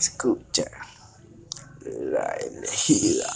Escucha la elegida.